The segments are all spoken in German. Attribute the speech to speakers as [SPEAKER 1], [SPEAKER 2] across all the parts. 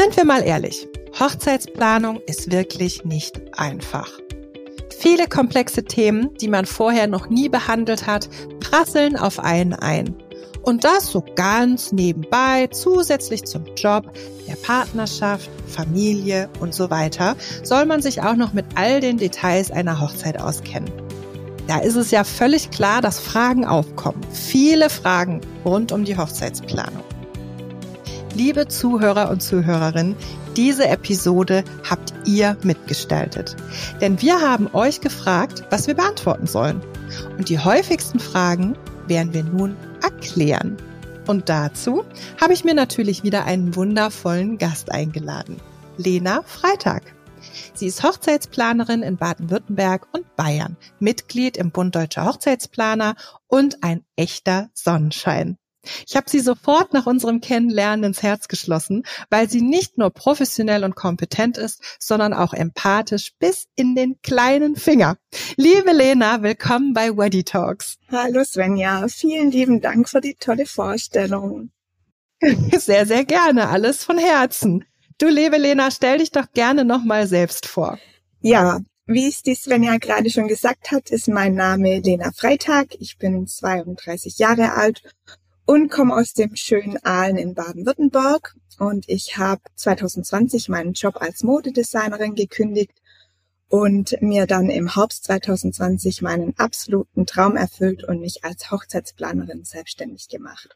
[SPEAKER 1] Sind wir mal ehrlich, Hochzeitsplanung ist wirklich nicht einfach. Viele komplexe Themen, die man vorher noch nie behandelt hat, prasseln auf einen ein. Und das so ganz nebenbei, zusätzlich zum Job, der Partnerschaft, Familie und so weiter, soll man sich auch noch mit all den Details einer Hochzeit auskennen. Da ist es ja völlig klar, dass Fragen aufkommen. Viele Fragen rund um die Hochzeitsplanung. Liebe Zuhörer und Zuhörerinnen, diese Episode habt ihr mitgestaltet. Denn wir haben euch gefragt, was wir beantworten sollen. Und die häufigsten Fragen werden wir nun erklären. Und dazu habe ich mir natürlich wieder einen wundervollen Gast eingeladen. Lena Freitag. Sie ist Hochzeitsplanerin in Baden-Württemberg und Bayern, Mitglied im Bund Deutscher Hochzeitsplaner und ein echter Sonnenschein. Ich habe sie sofort nach unserem Kennenlernen ins Herz geschlossen, weil sie nicht nur professionell und kompetent ist, sondern auch empathisch bis in den kleinen Finger. Liebe Lena, willkommen bei Weddy Talks.
[SPEAKER 2] Hallo Svenja, vielen lieben Dank für die tolle Vorstellung.
[SPEAKER 1] Sehr, sehr gerne, alles von Herzen. Du, liebe Lena, stell dich doch gerne nochmal selbst vor.
[SPEAKER 2] Ja, wie es die Svenja gerade schon gesagt hat, ist mein Name Lena Freitag. Ich bin 32 Jahre alt und komme aus dem schönen Aalen in Baden-Württemberg. Und ich habe 2020 meinen Job als Modedesignerin gekündigt und mir dann im Herbst 2020 meinen absoluten Traum erfüllt und mich als Hochzeitsplanerin selbstständig gemacht.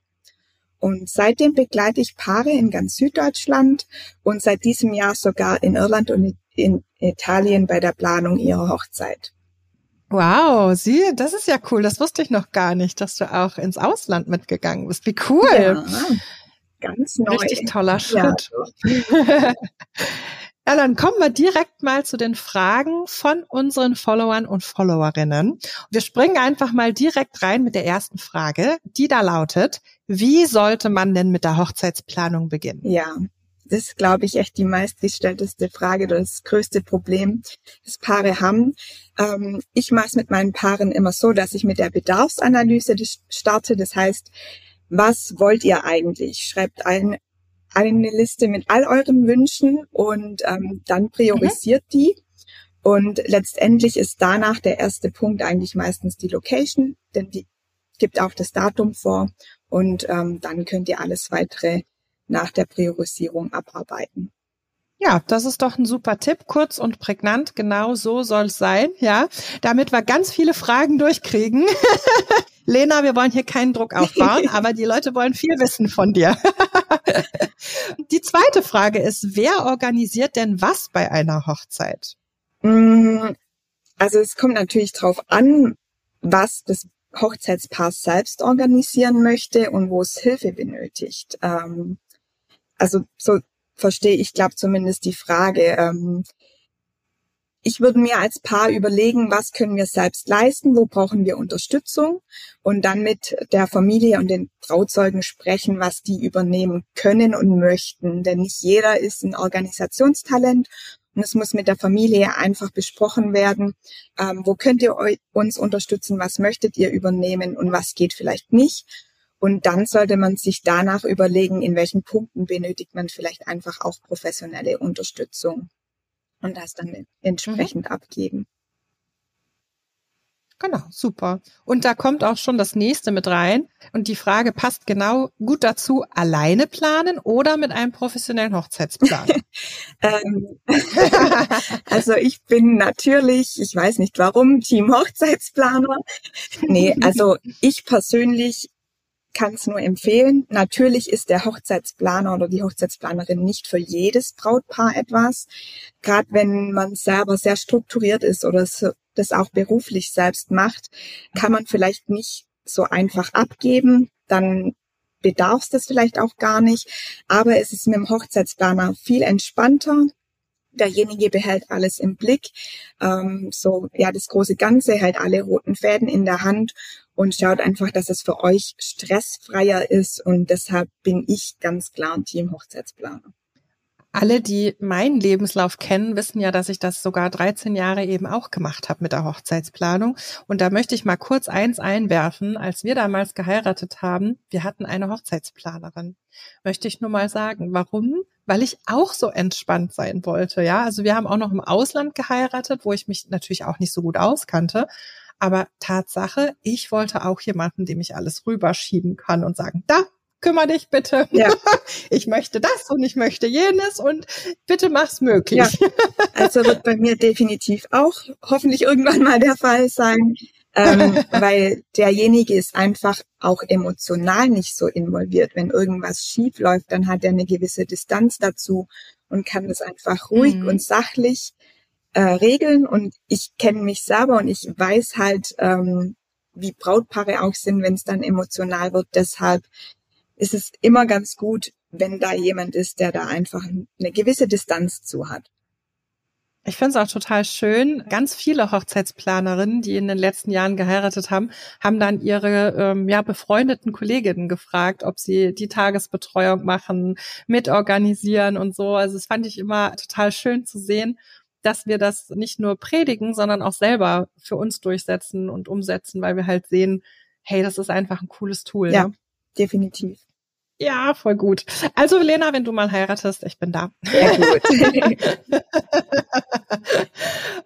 [SPEAKER 2] Und seitdem begleite ich Paare in ganz Süddeutschland und seit diesem Jahr sogar in Irland und in Italien bei der Planung ihrer Hochzeit.
[SPEAKER 1] Wow, sie, das ist ja cool. Das wusste ich noch gar nicht, dass du auch ins Ausland mitgegangen bist. Wie cool. Ja,
[SPEAKER 2] ganz neu.
[SPEAKER 1] Richtig toller Schritt. Ja. ja, dann kommen wir direkt mal zu den Fragen von unseren Followern und Followerinnen. Wir springen einfach mal direkt rein mit der ersten Frage, die da lautet, wie sollte man denn mit der Hochzeitsplanung beginnen?
[SPEAKER 2] Ja, das ist, glaube ich, echt die meistgestellteste Frage oder das größte Problem, das Paare haben. Ähm, ich mache es mit meinen Paaren immer so, dass ich mit der Bedarfsanalyse starte. Das heißt, was wollt ihr eigentlich? Schreibt ein, eine Liste mit all euren Wünschen und ähm, dann priorisiert mhm. die. Und letztendlich ist danach der erste Punkt eigentlich meistens die Location, denn die gibt auch das Datum vor und ähm, dann könnt ihr alles weitere nach der Priorisierung abarbeiten.
[SPEAKER 1] Ja, das ist doch ein super Tipp, kurz und prägnant. Genau so soll es sein, ja. Damit wir ganz viele Fragen durchkriegen. Lena, wir wollen hier keinen Druck aufbauen, aber die Leute wollen viel wissen von dir. die zweite Frage ist, wer organisiert denn was bei einer Hochzeit?
[SPEAKER 2] Mm, also es kommt natürlich drauf an, was das Hochzeitspaar selbst organisieren möchte und wo es Hilfe benötigt. Ähm, also so verstehe ich, glaube zumindest die Frage. Ähm, ich würde mir als Paar überlegen, was können wir selbst leisten, wo brauchen wir Unterstützung und dann mit der Familie und den Trauzeugen sprechen, was die übernehmen können und möchten. Denn nicht jeder ist ein Organisationstalent und es muss mit der Familie einfach besprochen werden, ähm, wo könnt ihr uns unterstützen, was möchtet ihr übernehmen und was geht vielleicht nicht. Und dann sollte man sich danach überlegen, in welchen Punkten benötigt man vielleicht einfach auch professionelle Unterstützung und das dann entsprechend mhm. abgeben.
[SPEAKER 1] Genau, super. Und da kommt auch schon das nächste mit rein. Und die Frage passt genau gut dazu, alleine planen oder mit einem professionellen Hochzeitsplaner?
[SPEAKER 2] ähm, also ich bin natürlich, ich weiß nicht warum, Team Hochzeitsplaner. Nee, also ich persönlich kann es nur empfehlen. Natürlich ist der Hochzeitsplaner oder die Hochzeitsplanerin nicht für jedes Brautpaar etwas. Gerade wenn man selber sehr strukturiert ist oder das auch beruflich selbst macht, kann man vielleicht nicht so einfach abgeben. Dann bedarf es das vielleicht auch gar nicht. Aber es ist mit dem Hochzeitsplaner viel entspannter derjenige behält alles im Blick, ähm, so ja das große Ganze, hält alle roten Fäden in der Hand und schaut einfach, dass es für euch stressfreier ist und deshalb bin ich ganz klar ein Team Hochzeitsplaner.
[SPEAKER 1] Alle, die meinen Lebenslauf kennen, wissen ja, dass ich das sogar 13 Jahre eben auch gemacht habe mit der Hochzeitsplanung. Und da möchte ich mal kurz eins einwerfen. Als wir damals geheiratet haben, wir hatten eine Hochzeitsplanerin. Möchte ich nur mal sagen. Warum? Weil ich auch so entspannt sein wollte. Ja, also wir haben auch noch im Ausland geheiratet, wo ich mich natürlich auch nicht so gut auskannte. Aber Tatsache, ich wollte auch jemanden, dem ich alles rüberschieben kann und sagen, da, kümmere dich bitte. Ja. Ich möchte das und ich möchte jenes und bitte mach's möglich. Ja.
[SPEAKER 2] Also wird bei mir definitiv auch hoffentlich irgendwann mal der Fall sein, ähm, weil derjenige ist einfach auch emotional nicht so involviert. Wenn irgendwas schief läuft, dann hat er eine gewisse Distanz dazu und kann das einfach ruhig mhm. und sachlich äh, regeln. Und ich kenne mich selber und ich weiß halt, ähm, wie Brautpaare auch sind, wenn es dann emotional wird. Deshalb ist es immer ganz gut, wenn da jemand ist, der da einfach eine gewisse Distanz zu hat.
[SPEAKER 1] Ich finde es auch total schön. Ganz viele Hochzeitsplanerinnen, die in den letzten Jahren geheiratet haben, haben dann ihre ähm, ja befreundeten Kolleginnen gefragt, ob sie die Tagesbetreuung machen, mitorganisieren und so. Also das fand ich immer total schön zu sehen, dass wir das nicht nur predigen, sondern auch selber für uns durchsetzen und umsetzen, weil wir halt sehen, hey, das ist einfach ein cooles Tool.
[SPEAKER 2] Ja, ne? definitiv.
[SPEAKER 1] Ja, voll gut. Also Lena, wenn du mal heiratest, ich bin da.
[SPEAKER 2] Sehr gut.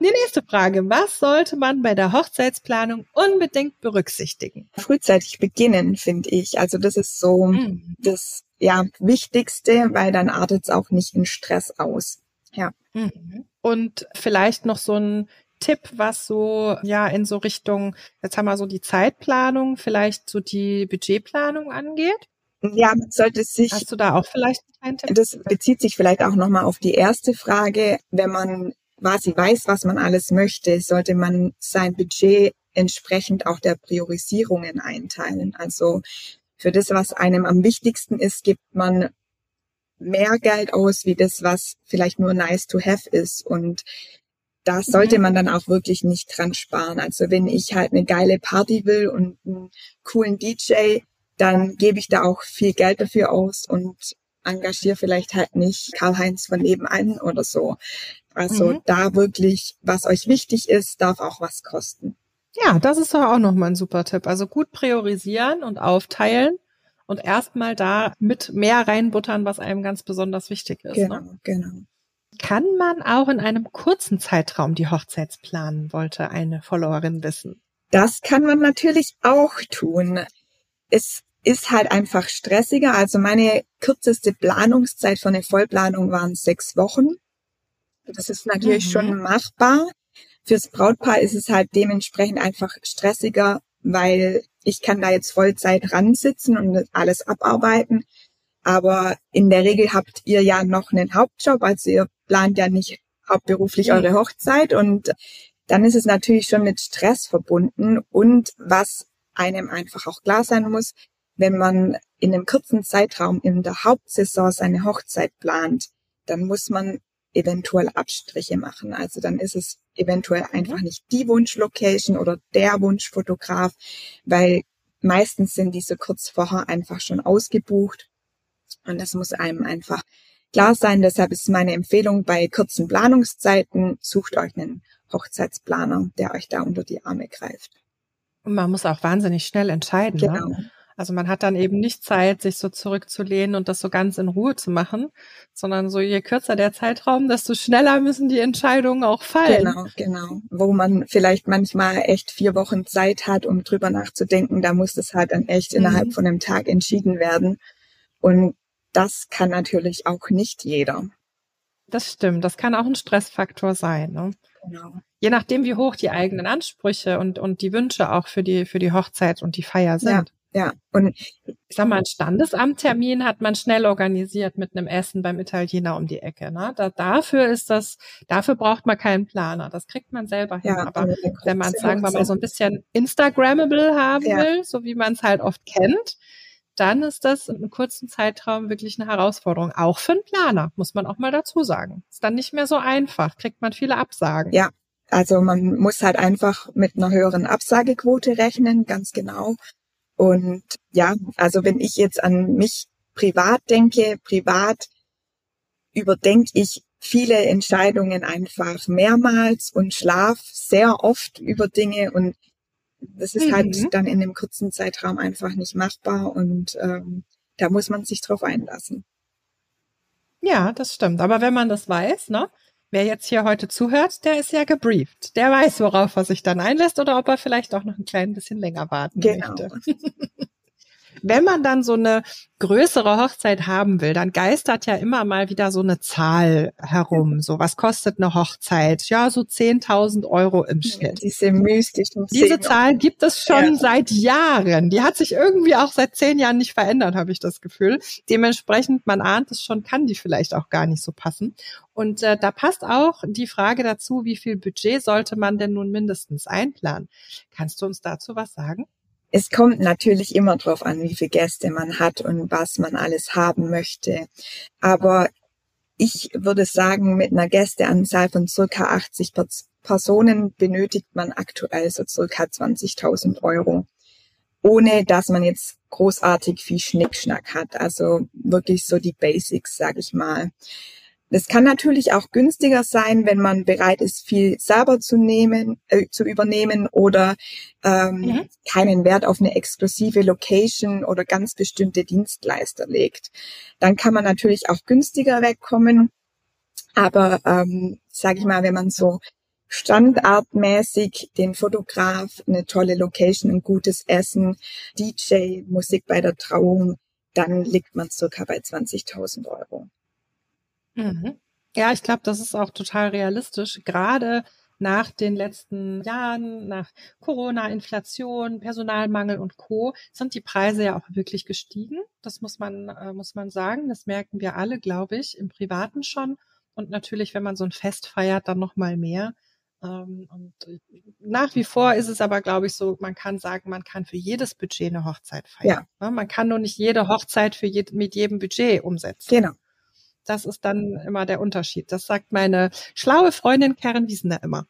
[SPEAKER 1] Die nächste Frage. Was sollte man bei der Hochzeitsplanung unbedingt berücksichtigen?
[SPEAKER 2] Frühzeitig beginnen, finde ich. Also das ist so mhm. das ja, Wichtigste, weil dann artet es auch nicht in Stress aus. Ja.
[SPEAKER 1] Mhm. Und vielleicht noch so ein Tipp, was so ja in so Richtung, jetzt haben wir so die Zeitplanung, vielleicht so die Budgetplanung angeht?
[SPEAKER 2] Ja, man sollte sich.
[SPEAKER 1] Hast du da auch vielleicht einen Tipp?
[SPEAKER 2] Das bezieht sich vielleicht auch nochmal auf die erste Frage. Wenn man quasi weiß, was man alles möchte, sollte man sein Budget entsprechend auch der Priorisierungen einteilen. Also für das, was einem am wichtigsten ist, gibt man mehr Geld aus, wie das, was vielleicht nur nice to have ist. Und da sollte mhm. man dann auch wirklich nicht dran sparen. Also wenn ich halt eine geile Party will und einen coolen DJ, dann gebe ich da auch viel Geld dafür aus und engagiere vielleicht halt nicht Karl-Heinz von nebenan oder so. Also mhm. da wirklich, was euch wichtig ist, darf auch was kosten.
[SPEAKER 1] Ja, das ist doch auch nochmal ein super Tipp. Also gut priorisieren und aufteilen und erstmal da mit mehr reinbuttern, was einem ganz besonders wichtig ist.
[SPEAKER 2] Genau,
[SPEAKER 1] ne?
[SPEAKER 2] genau.
[SPEAKER 1] Kann man auch in einem kurzen Zeitraum die Hochzeits planen, wollte eine Followerin wissen.
[SPEAKER 2] Das kann man natürlich auch tun. Es ist halt einfach stressiger. Also meine kürzeste Planungszeit für eine Vollplanung waren sechs Wochen. Das ist natürlich mhm. schon machbar. Fürs Brautpaar ist es halt dementsprechend einfach stressiger, weil ich kann da jetzt Vollzeit ransitzen und alles abarbeiten. Aber in der Regel habt ihr ja noch einen Hauptjob, also ihr plant ja nicht hauptberuflich eure Hochzeit und dann ist es natürlich schon mit Stress verbunden und was einem einfach auch klar sein muss, wenn man in einem kurzen Zeitraum in der Hauptsaison seine Hochzeit plant, dann muss man eventuell Abstriche machen. Also dann ist es eventuell mhm. einfach nicht die Wunschlocation oder der Wunschfotograf, weil meistens sind diese kurz vorher einfach schon ausgebucht. Und das muss einem einfach klar sein. Deshalb ist meine Empfehlung bei kurzen Planungszeiten, sucht euch einen Hochzeitsplaner, der euch da unter die Arme greift.
[SPEAKER 1] Und man muss auch wahnsinnig schnell entscheiden. Ne? Genau. Ne? Also man hat dann eben nicht Zeit, sich so zurückzulehnen und das so ganz in Ruhe zu machen, sondern so je kürzer der Zeitraum, desto schneller müssen die Entscheidungen auch fallen.
[SPEAKER 2] Genau, genau. Wo man vielleicht manchmal echt vier Wochen Zeit hat, um drüber nachzudenken, da muss das halt dann echt mhm. innerhalb von einem Tag entschieden werden. Und das kann natürlich auch nicht jeder.
[SPEAKER 1] Das stimmt. Das kann auch ein Stressfaktor sein. Ne? Genau. Je nachdem, wie hoch die eigenen Ansprüche und, und die Wünsche auch für die, für die Hochzeit und die Feier sind.
[SPEAKER 2] Ja. Ja, und
[SPEAKER 1] ich sag mal, ein Standesamttermin hat man schnell organisiert mit einem Essen beim Italiener um die Ecke. Ne? Da, dafür ist das, dafür braucht man keinen Planer. Das kriegt man selber hin. Ja, Aber wenn man, sagen wir mal, so ein bisschen Instagrammable haben ja. will, so wie man es halt oft kennt, dann ist das in einem kurzen Zeitraum wirklich eine Herausforderung. Auch für einen Planer, muss man auch mal dazu sagen. Ist dann nicht mehr so einfach, kriegt man viele Absagen.
[SPEAKER 2] Ja, also man muss halt einfach mit einer höheren Absagequote rechnen, ganz genau. Und ja, also wenn ich jetzt an mich privat denke, privat überdenke ich viele Entscheidungen einfach mehrmals und schlaf sehr oft über Dinge und das ist halt mhm. halt dann in einem kurzen Zeitraum einfach nicht machbar und ähm, da muss man sich drauf einlassen.
[SPEAKER 1] Ja, das stimmt. Aber wenn man das weiß, ne? Wer jetzt hier heute zuhört, der ist ja gebrieft. Der weiß, worauf er sich dann einlässt oder ob er vielleicht auch noch ein klein bisschen länger warten genau. möchte. wenn man dann so eine größere Hochzeit haben will, dann geistert ja immer mal wieder so eine Zahl herum. So, was kostet eine Hochzeit? Ja, so 10.000 Euro im Schnitt.
[SPEAKER 2] Diese mystischen
[SPEAKER 1] Diese Zahl gibt es schon ja. seit Jahren. Die hat sich irgendwie auch seit zehn Jahren nicht verändert, habe ich das Gefühl. Dementsprechend, man ahnt es schon, kann die vielleicht auch gar nicht so passen. Und äh, da passt auch die Frage dazu, wie viel Budget sollte man denn nun mindestens einplanen? Kannst du uns dazu was sagen?
[SPEAKER 2] Es kommt natürlich immer darauf an, wie viele Gäste man hat und was man alles haben möchte. Aber ich würde sagen, mit einer Gästeanzahl von circa 80 Personen benötigt man aktuell so circa 20.000 Euro. Ohne dass man jetzt großartig viel Schnickschnack hat. Also wirklich so die Basics, sag ich mal. Das kann natürlich auch günstiger sein, wenn man bereit ist, viel selber zu nehmen, äh, zu übernehmen oder ähm, mhm. keinen Wert auf eine exklusive Location oder ganz bestimmte Dienstleister legt. Dann kann man natürlich auch günstiger wegkommen. Aber ähm, sage ich mal, wenn man so standardmäßig den Fotograf, eine tolle Location, ein gutes Essen, DJ, Musik bei der Trauung, dann liegt man circa bei 20.000 Euro.
[SPEAKER 1] Mhm. Ja, ich glaube, das ist auch total realistisch. Gerade nach den letzten Jahren, nach Corona, Inflation, Personalmangel und Co. sind die Preise ja auch wirklich gestiegen. Das muss man, äh, muss man sagen. Das merken wir alle, glaube ich, im Privaten schon. Und natürlich, wenn man so ein Fest feiert, dann noch mal mehr. Ähm, und äh, nach wie vor ist es aber, glaube ich, so, man kann sagen, man kann für jedes Budget eine Hochzeit feiern. Ja. Ne? Man kann nur nicht jede Hochzeit für je, mit jedem Budget umsetzen.
[SPEAKER 2] Genau.
[SPEAKER 1] Das ist dann immer der Unterschied. Das sagt meine schlaue Freundin Karen Wiesner immer.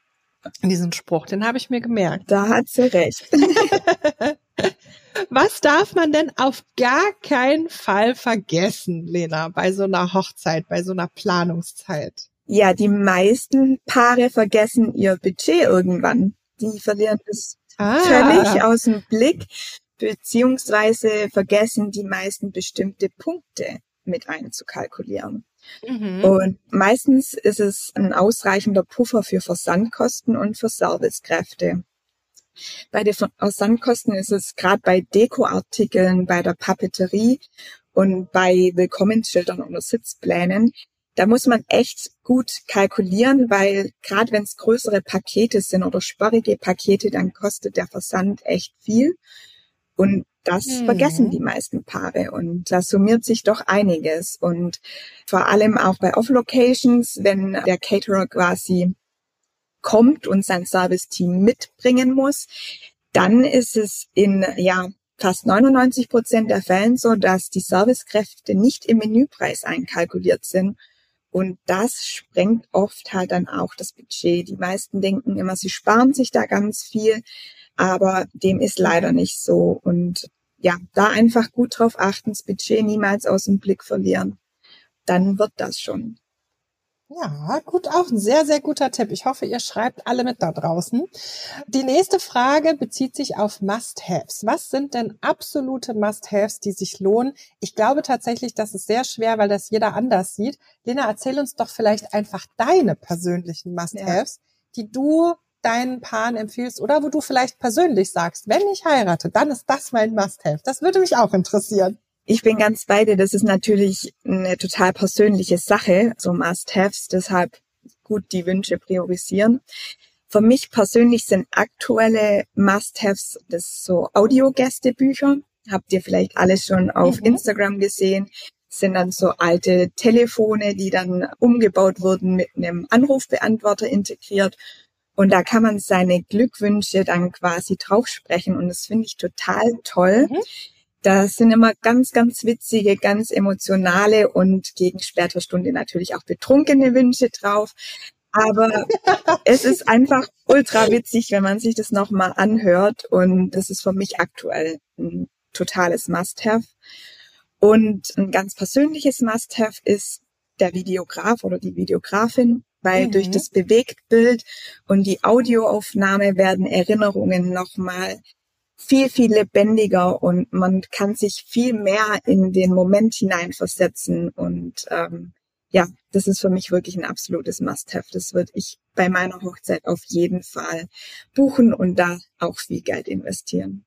[SPEAKER 1] In diesem Spruch, den habe ich mir gemerkt.
[SPEAKER 2] Da hat sie recht.
[SPEAKER 1] Was darf man denn auf gar keinen Fall vergessen, Lena, bei so einer Hochzeit, bei so einer Planungszeit?
[SPEAKER 2] Ja, die meisten Paare vergessen ihr Budget irgendwann. Die verlieren es ah. völlig aus dem Blick, beziehungsweise vergessen die meisten bestimmte Punkte mit einzukalkulieren. Mhm. Und meistens ist es ein ausreichender Puffer für Versandkosten und für Servicekräfte. Bei den Versandkosten ist es gerade bei Dekoartikeln, bei der Papeterie und bei Willkommensschildern oder Sitzplänen, da muss man echt gut kalkulieren, weil gerade wenn es größere Pakete sind oder sperrige Pakete, dann kostet der Versand echt viel. Und das mhm. vergessen die meisten Paare und da summiert sich doch einiges. Und vor allem auch bei Off-Locations, wenn der Caterer quasi kommt und sein Service-Team mitbringen muss, dann ist es in, ja, fast 99 Prozent der Fällen so, dass die Servicekräfte nicht im Menüpreis einkalkuliert sind. Und das sprengt oft halt dann auch das Budget. Die meisten denken immer, sie sparen sich da ganz viel, aber dem ist leider nicht so. Und ja, da einfach gut drauf achten, das Budget niemals aus dem Blick verlieren. Dann wird das schon.
[SPEAKER 1] Ja, gut, auch ein sehr, sehr guter Tipp. Ich hoffe, ihr schreibt alle mit da draußen. Die nächste Frage bezieht sich auf Must-Haves. Was sind denn absolute Must-Haves, die sich lohnen? Ich glaube tatsächlich, das ist sehr schwer, weil das jeder anders sieht. Lena, erzähl uns doch vielleicht einfach deine persönlichen Must-Haves, ja. die du deinen Paaren empfiehlst oder wo du vielleicht persönlich sagst, wenn ich heirate, dann ist das mein Must-Have. Das würde mich auch interessieren.
[SPEAKER 2] Ich bin ganz bei dir. Das ist natürlich eine total persönliche Sache, so Must-Haves. Deshalb gut die Wünsche priorisieren. Für mich persönlich sind aktuelle Must-Haves das so Audiogästebücher. Habt ihr vielleicht alles schon auf mhm. Instagram gesehen? Sind dann so alte Telefone, die dann umgebaut wurden mit einem Anrufbeantworter integriert und da kann man seine Glückwünsche dann quasi draufsprechen und das finde ich total toll. Mhm. Da sind immer ganz, ganz witzige, ganz emotionale und gegen später Stunde natürlich auch betrunkene Wünsche drauf. Aber es ist einfach ultra witzig, wenn man sich das nochmal anhört. Und das ist für mich aktuell ein totales Must-Have. Und ein ganz persönliches Must-Have ist der Videograf oder die Videografin weil mhm. durch das Bewegtbild und die Audioaufnahme werden Erinnerungen nochmal viel, viel lebendiger und man kann sich viel mehr in den Moment hineinversetzen und ähm, ja, das ist für mich wirklich ein absolutes Must-have. Das würde ich bei meiner Hochzeit auf jeden Fall buchen und da auch viel Geld investieren.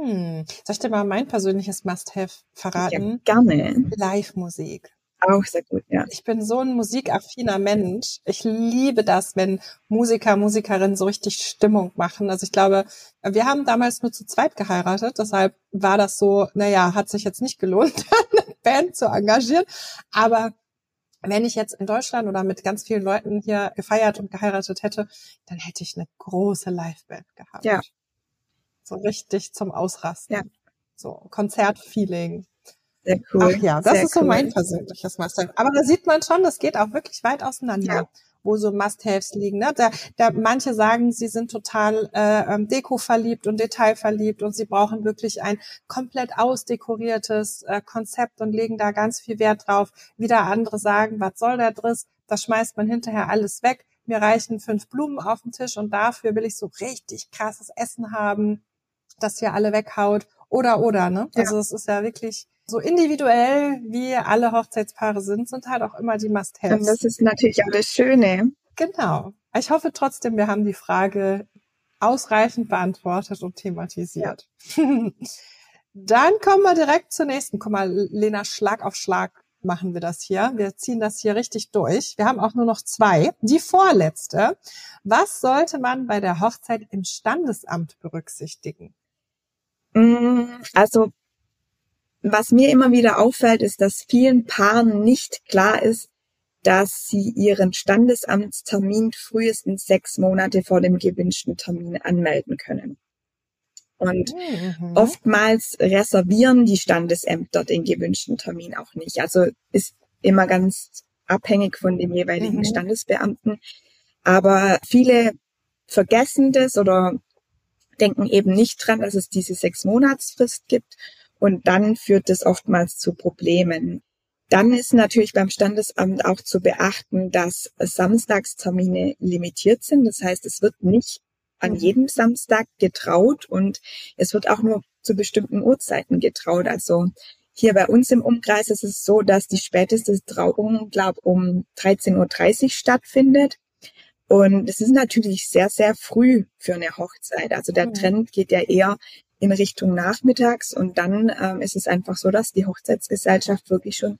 [SPEAKER 1] Hm. Soll ich dir mal mein persönliches Must-have verraten?
[SPEAKER 2] Ja, gerne.
[SPEAKER 1] Live-Musik.
[SPEAKER 2] Auch sehr gut, ja.
[SPEAKER 1] Ich bin so ein musikaffiner Mensch. Ich liebe das, wenn Musiker, Musikerinnen so richtig Stimmung machen. Also ich glaube, wir haben damals nur zu zweit geheiratet, deshalb war das so, naja, hat sich jetzt nicht gelohnt, eine Band zu engagieren. Aber wenn ich jetzt in Deutschland oder mit ganz vielen Leuten hier gefeiert und geheiratet hätte, dann hätte ich eine große Liveband gehabt.
[SPEAKER 2] Ja.
[SPEAKER 1] So richtig zum Ausrasten.
[SPEAKER 2] Ja.
[SPEAKER 1] So Konzertfeeling.
[SPEAKER 2] Sehr cool.
[SPEAKER 1] Ach ja, das
[SPEAKER 2] Sehr
[SPEAKER 1] ist so
[SPEAKER 2] cool.
[SPEAKER 1] mein persönliches Must-Have. Aber da sieht man schon, das geht auch wirklich weit auseinander.
[SPEAKER 2] Ja.
[SPEAKER 1] wo so Must-Haves liegen. Ne? Da, da manche sagen, sie sind total äh, ähm, Deko-verliebt und detailverliebt und sie brauchen wirklich ein komplett ausdekoriertes äh, Konzept und legen da ganz viel Wert drauf. Wieder andere sagen, was soll der Driss? Das schmeißt man hinterher alles weg. Mir reichen fünf Blumen auf dem Tisch und dafür will ich so richtig krasses Essen haben, das hier alle weghaut. Oder, oder, ne?
[SPEAKER 2] Ja.
[SPEAKER 1] Also es ist ja wirklich so individuell, wie alle Hochzeitspaare sind, sind halt auch immer die
[SPEAKER 2] Und
[SPEAKER 1] Must-Haves.
[SPEAKER 2] das ist natürlich auch das Schöne.
[SPEAKER 1] Genau. Ich hoffe trotzdem, wir haben die Frage ausreichend beantwortet und thematisiert. Dann kommen wir direkt zur nächsten. Guck mal, Lena, Schlag auf Schlag machen wir das hier. Wir ziehen das hier richtig durch. Wir haben auch nur noch zwei. Die vorletzte. Was sollte man bei der Hochzeit im Standesamt berücksichtigen?
[SPEAKER 2] Mm, Also, was mir immer wieder auffällt, ist, dass vielen Paaren nicht klar ist, dass sie ihren Standesamtstermin frühestens sechs Monate vor dem gewünschten Termin anmelden können. Und
[SPEAKER 1] Mhm.
[SPEAKER 2] oftmals reservieren die Standesämter den gewünschten Termin auch nicht. Also ist immer ganz abhängig von dem jeweiligen
[SPEAKER 1] Mhm.
[SPEAKER 2] Standesbeamten. Aber viele vergessen das oder denken eben nicht dran, dass es diese sechs Monatsfrist gibt. Und dann führt das oftmals zu Problemen. Dann ist natürlich beim Standesamt auch zu beachten, dass Samstagstermine limitiert sind. Das heißt, es wird nicht an
[SPEAKER 1] Mhm.
[SPEAKER 2] jedem Samstag getraut und es wird auch nur zu bestimmten Uhrzeiten getraut. Also hier bei uns im Umkreis ist es so, dass die späteste Trauung, glaube um 13.30 Uhr stattfindet. Und es ist natürlich sehr, sehr früh für eine Hochzeit. Also der
[SPEAKER 1] Mhm.
[SPEAKER 2] Trend geht ja eher in Richtung nachmittags und dann ähm, ist es einfach so, dass die Hochzeitsgesellschaft wirklich schon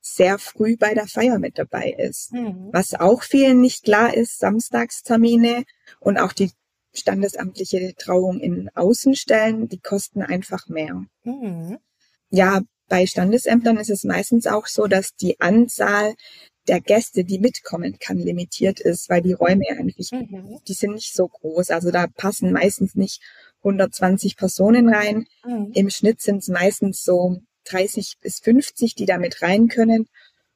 [SPEAKER 2] sehr früh bei der Feier mit dabei ist.
[SPEAKER 1] Mhm.
[SPEAKER 2] Was auch vielen nicht klar ist, Samstagstermine und auch die standesamtliche Trauung in Außenstellen, die kosten einfach mehr.
[SPEAKER 1] Mhm.
[SPEAKER 2] Ja, bei Standesämtern ist es meistens auch so, dass die Anzahl der Gäste, die mitkommen kann, limitiert ist, weil die Räume einfach,
[SPEAKER 1] Mhm.
[SPEAKER 2] die sind nicht so groß. Also da passen meistens nicht 120 Personen rein.
[SPEAKER 1] Mhm.
[SPEAKER 2] Im Schnitt sind es meistens so 30 bis 50, die da mit rein können.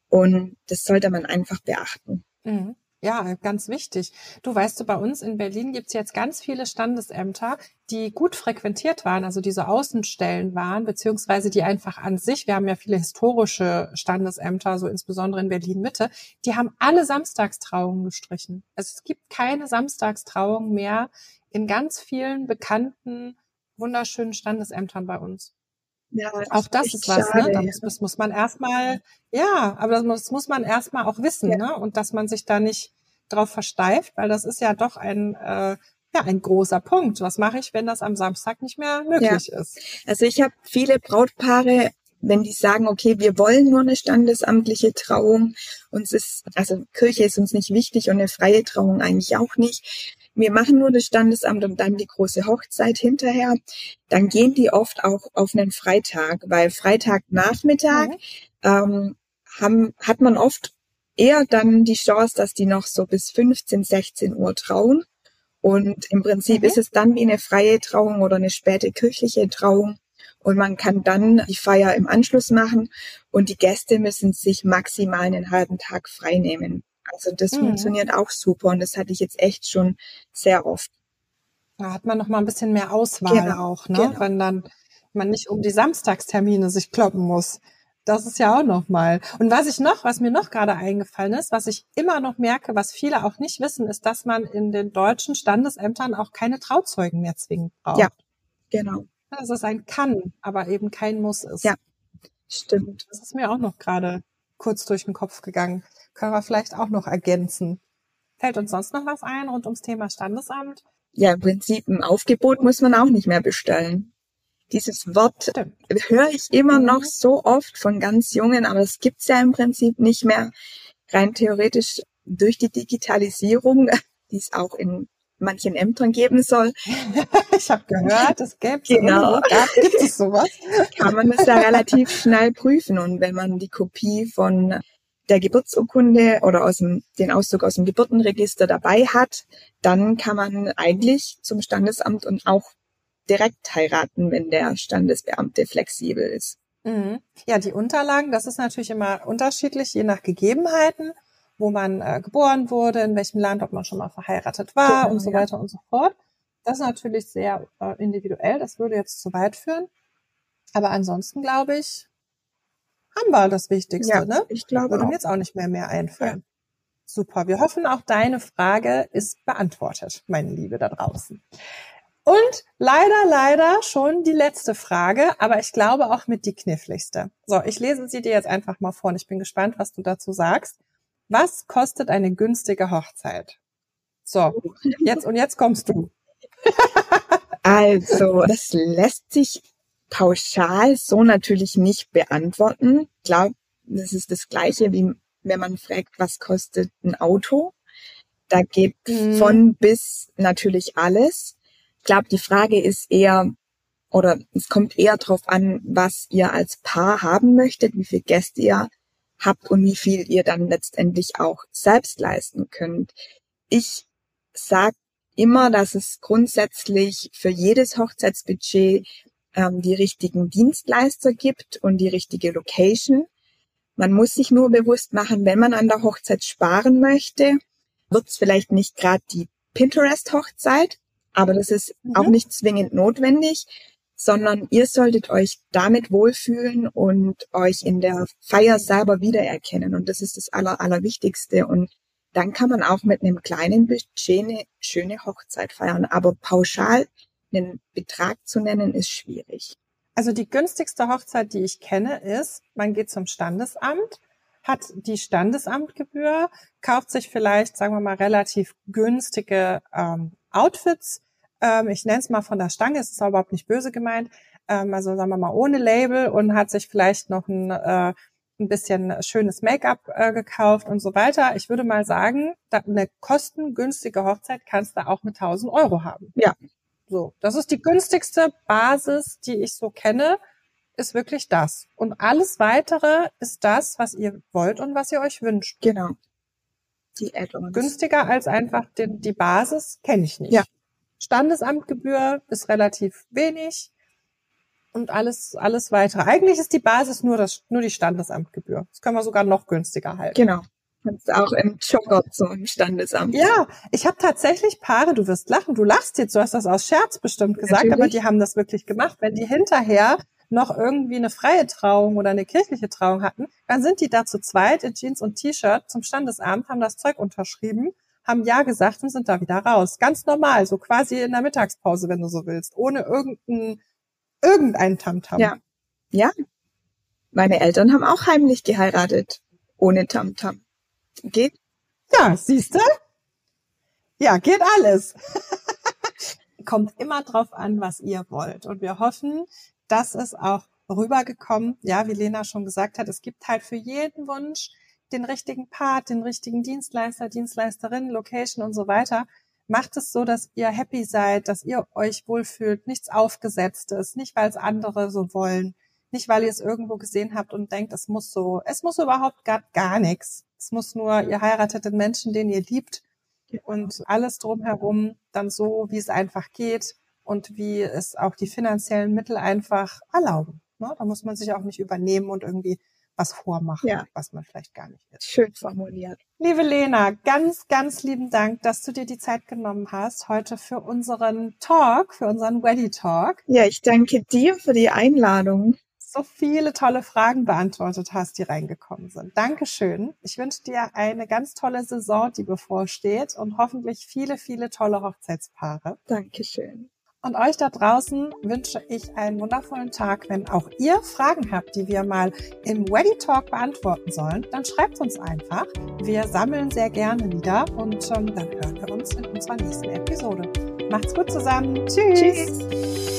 [SPEAKER 2] Und das sollte man einfach beachten.
[SPEAKER 1] Mhm. Ja, ganz wichtig. Du weißt du, bei uns in Berlin gibt's jetzt ganz viele Standesämter, die gut frequentiert waren, also diese Außenstellen waren, beziehungsweise die einfach an sich, wir haben ja viele historische Standesämter, so insbesondere in Berlin Mitte, die haben alle Samstagstrauungen gestrichen. Also es gibt keine Samstagstrauung mehr in ganz vielen bekannten, wunderschönen Standesämtern bei uns.
[SPEAKER 2] Ja,
[SPEAKER 1] Auch das ist was,
[SPEAKER 2] schade,
[SPEAKER 1] ne? Da
[SPEAKER 2] ja.
[SPEAKER 1] muss, das muss man erstmal, ja, aber das muss, das muss man erstmal auch wissen,
[SPEAKER 2] Ja.
[SPEAKER 1] ne? Und dass man sich da nicht drauf versteift, weil das ist ja doch ein, äh, ja, ein großer Punkt. Was mache ich, wenn das am Samstag nicht mehr möglich ist?
[SPEAKER 2] Also ich habe viele Brautpaare, wenn die sagen, okay, wir wollen nur eine standesamtliche Trauung, uns ist, also Kirche ist uns nicht wichtig und eine freie Trauung eigentlich auch nicht. Wir machen nur das Standesamt und dann die große Hochzeit hinterher. Dann gehen die oft auch auf einen Freitag, weil Freitagnachmittag
[SPEAKER 1] Mhm.
[SPEAKER 2] ähm, haben, hat man oft eher dann die Chance, dass die noch so bis 15, 16 Uhr trauen. Und im Prinzip
[SPEAKER 1] Mhm.
[SPEAKER 2] ist es dann wie eine freie Trauung oder eine späte kirchliche Trauung. Und man kann dann die Feier im Anschluss machen und die Gäste müssen sich maximal einen halben Tag frei nehmen. Also das
[SPEAKER 1] Mhm.
[SPEAKER 2] funktioniert auch super und das hatte ich jetzt echt schon sehr oft.
[SPEAKER 1] Da hat man noch mal ein bisschen mehr Auswahl
[SPEAKER 2] Genau,
[SPEAKER 1] auch, ne?
[SPEAKER 2] genau.
[SPEAKER 1] Wenn dann man nicht um die Samstagstermine sich kloppen muss. Das ist ja auch noch mal. Und was ich noch, was mir noch gerade eingefallen ist, was ich immer noch merke, was viele auch nicht wissen, ist, dass man in den deutschen Standesämtern auch keine Trauzeugen mehr zwingend braucht.
[SPEAKER 2] Ja. Genau,
[SPEAKER 1] Dass es ein kann, aber eben kein muss ist.
[SPEAKER 2] Ja. stimmt.
[SPEAKER 1] Das ist mir auch noch gerade kurz durch den Kopf gegangen. Können wir vielleicht auch noch ergänzen. Fällt uns sonst noch was ein rund ums Thema Standesamt?
[SPEAKER 2] Ja, im Prinzip ein Aufgebot muss man auch nicht mehr bestellen. Dieses Wort
[SPEAKER 1] Stimmt.
[SPEAKER 2] höre ich immer
[SPEAKER 1] Mhm.
[SPEAKER 2] noch so oft von ganz Jungen, aber es gibt's ja im Prinzip nicht mehr. Rein theoretisch durch die Digitalisierung, die es auch in manchen Ämtern geben soll,
[SPEAKER 1] Ich habe gehört, es gäbe
[SPEAKER 2] Genau.
[SPEAKER 1] gibt es sowas?
[SPEAKER 2] kann man es ja relativ schnell prüfen. Und wenn man die Kopie von der Geburtsurkunde oder aus dem, den Auszug aus dem Geburtenregister dabei hat, dann kann man eigentlich zum Standesamt und auch direkt heiraten, wenn der Standesbeamte flexibel ist.
[SPEAKER 1] Mhm. Ja, die Unterlagen, das ist natürlich immer unterschiedlich, je nach Gegebenheiten, wo man äh, geboren wurde, in welchem Land, ob man schon mal verheiratet war
[SPEAKER 2] Genau,
[SPEAKER 1] und so
[SPEAKER 2] ja.
[SPEAKER 1] weiter und so fort. Das ist natürlich sehr äh, individuell, das würde jetzt zu weit führen. Aber ansonsten glaube ich, haben wir das Wichtigste,
[SPEAKER 2] Ja,
[SPEAKER 1] ne?
[SPEAKER 2] ich glaube
[SPEAKER 1] Würde
[SPEAKER 2] auch.
[SPEAKER 1] mir jetzt auch nicht mehr mehr einfallen. Super. Wir hoffen, auch deine Frage ist beantwortet, meine Liebe da draußen. Und leider, leider schon die letzte Frage, aber ich glaube auch mit die kniffligste. So, ich lese sie dir jetzt einfach mal vor und ich bin gespannt, was du dazu sagst. Was kostet eine günstige Hochzeit? So, jetzt und jetzt kommst du.
[SPEAKER 2] Also, das lässt sich pauschal so natürlich nicht beantworten. Ich glaube, das ist das Gleiche, wie wenn man fragt, was kostet ein Auto. Da geht
[SPEAKER 1] Mhm.
[SPEAKER 2] von bis natürlich alles. Ich glaube, die Frage ist eher, oder es kommt eher darauf an, was ihr als Paar haben möchtet, wie viele Gäste ihr habt und wie viel ihr dann letztendlich auch selbst leisten könnt. Ich sag immer, dass es grundsätzlich für jedes Hochzeitsbudget ähm, die richtigen Dienstleister gibt und die richtige Location. Man muss sich nur bewusst machen, wenn man an der Hochzeit sparen möchte, wird es vielleicht nicht gerade die Pinterest-Hochzeit, aber das ist
[SPEAKER 1] Mhm.
[SPEAKER 2] auch nicht zwingend notwendig, sondern ihr solltet euch damit wohlfühlen und euch in der Feier selber wiedererkennen. Und das ist das Aller, Allerwichtigste. Und dann kann man auch mit einem kleinen Budget eine schöne Hochzeit feiern. Aber pauschal einen Betrag zu nennen, ist schwierig.
[SPEAKER 1] Also die günstigste Hochzeit, die ich kenne, ist, man geht zum Standesamt, hat die Standesamtgebühr, kauft sich vielleicht, sagen wir mal, relativ günstige ähm, Outfits. Ähm, ich nenne es mal von der Stange, es ist aber überhaupt nicht böse gemeint. Ähm, also sagen wir mal ohne Label und hat sich vielleicht noch ein, äh, ein bisschen schönes Make-up äh, gekauft und so weiter. Ich würde mal sagen, eine kostengünstige Hochzeit kannst du auch mit 1000 Euro haben.
[SPEAKER 2] Ja.
[SPEAKER 1] So, das ist die günstigste Basis, die ich so kenne, ist wirklich das. Und alles weitere ist das, was ihr wollt und was ihr euch wünscht.
[SPEAKER 2] Genau. Die Add-ons.
[SPEAKER 1] Günstiger als einfach den, die Basis kenne ich nicht.
[SPEAKER 2] Ja.
[SPEAKER 1] Standesamtgebühr ist relativ wenig und alles, alles weitere. Eigentlich ist die Basis nur das, nur die Standesamtgebühr. Das können wir sogar noch günstiger halten.
[SPEAKER 2] Genau. Kannst auch im Jogger zum Standesamt.
[SPEAKER 1] Ja, ich habe tatsächlich Paare, du wirst lachen, du lachst jetzt, du hast das aus Scherz bestimmt gesagt,
[SPEAKER 2] Natürlich.
[SPEAKER 1] aber die haben das wirklich gemacht. Wenn die hinterher noch irgendwie eine freie Trauung oder eine kirchliche Trauung hatten, dann sind die da zu zweit in Jeans und T-Shirt zum Standesamt, haben das Zeug unterschrieben, haben Ja gesagt und sind da wieder raus. Ganz normal, so quasi in der Mittagspause, wenn du so willst, ohne irgendein, irgendein Tamtam.
[SPEAKER 2] Ja. Ja. Meine Eltern haben auch heimlich geheiratet. Ohne Tamtam. Geht?
[SPEAKER 1] Ja, siehst du? Ja, geht alles. Kommt immer drauf an, was ihr wollt. Und wir hoffen, dass es auch rübergekommen, ja, wie Lena schon gesagt hat, es gibt halt für jeden Wunsch den richtigen Part, den richtigen Dienstleister, Dienstleisterin, Location und so weiter. Macht es so, dass ihr happy seid, dass ihr euch wohlfühlt, nichts aufgesetztes, nicht weil es andere so wollen, nicht weil ihr es irgendwo gesehen habt und denkt, es muss so, es muss überhaupt gar, gar nichts. Es muss nur, ihr heiratet den Menschen, den ihr liebt und alles drumherum dann so, wie es einfach geht und wie es auch die finanziellen Mittel einfach erlauben. Ne? Da muss man sich auch nicht übernehmen und irgendwie was vormachen,
[SPEAKER 2] Ja.
[SPEAKER 1] was man vielleicht gar nicht ist.
[SPEAKER 2] Schön formuliert.
[SPEAKER 1] Liebe Lena, ganz, ganz lieben Dank, dass du dir die Zeit genommen hast heute für unseren Talk, für unseren Weddy Talk.
[SPEAKER 2] Ja, ich danke dir für die Einladung.
[SPEAKER 1] So viele tolle Fragen beantwortet hast, die reingekommen sind. Dankeschön. Ich wünsche dir eine ganz tolle Saison, die bevorsteht und hoffentlich viele, viele tolle Hochzeitspaare.
[SPEAKER 2] Dankeschön.
[SPEAKER 1] Und euch da draußen wünsche ich einen wundervollen Tag. Wenn auch ihr Fragen habt, die wir mal im Ready Talk beantworten sollen, dann schreibt uns einfach. Wir sammeln sehr gerne wieder und ähm, dann hören wir uns in unserer nächsten Episode. Macht's gut zusammen. Tschüss. Tschüss.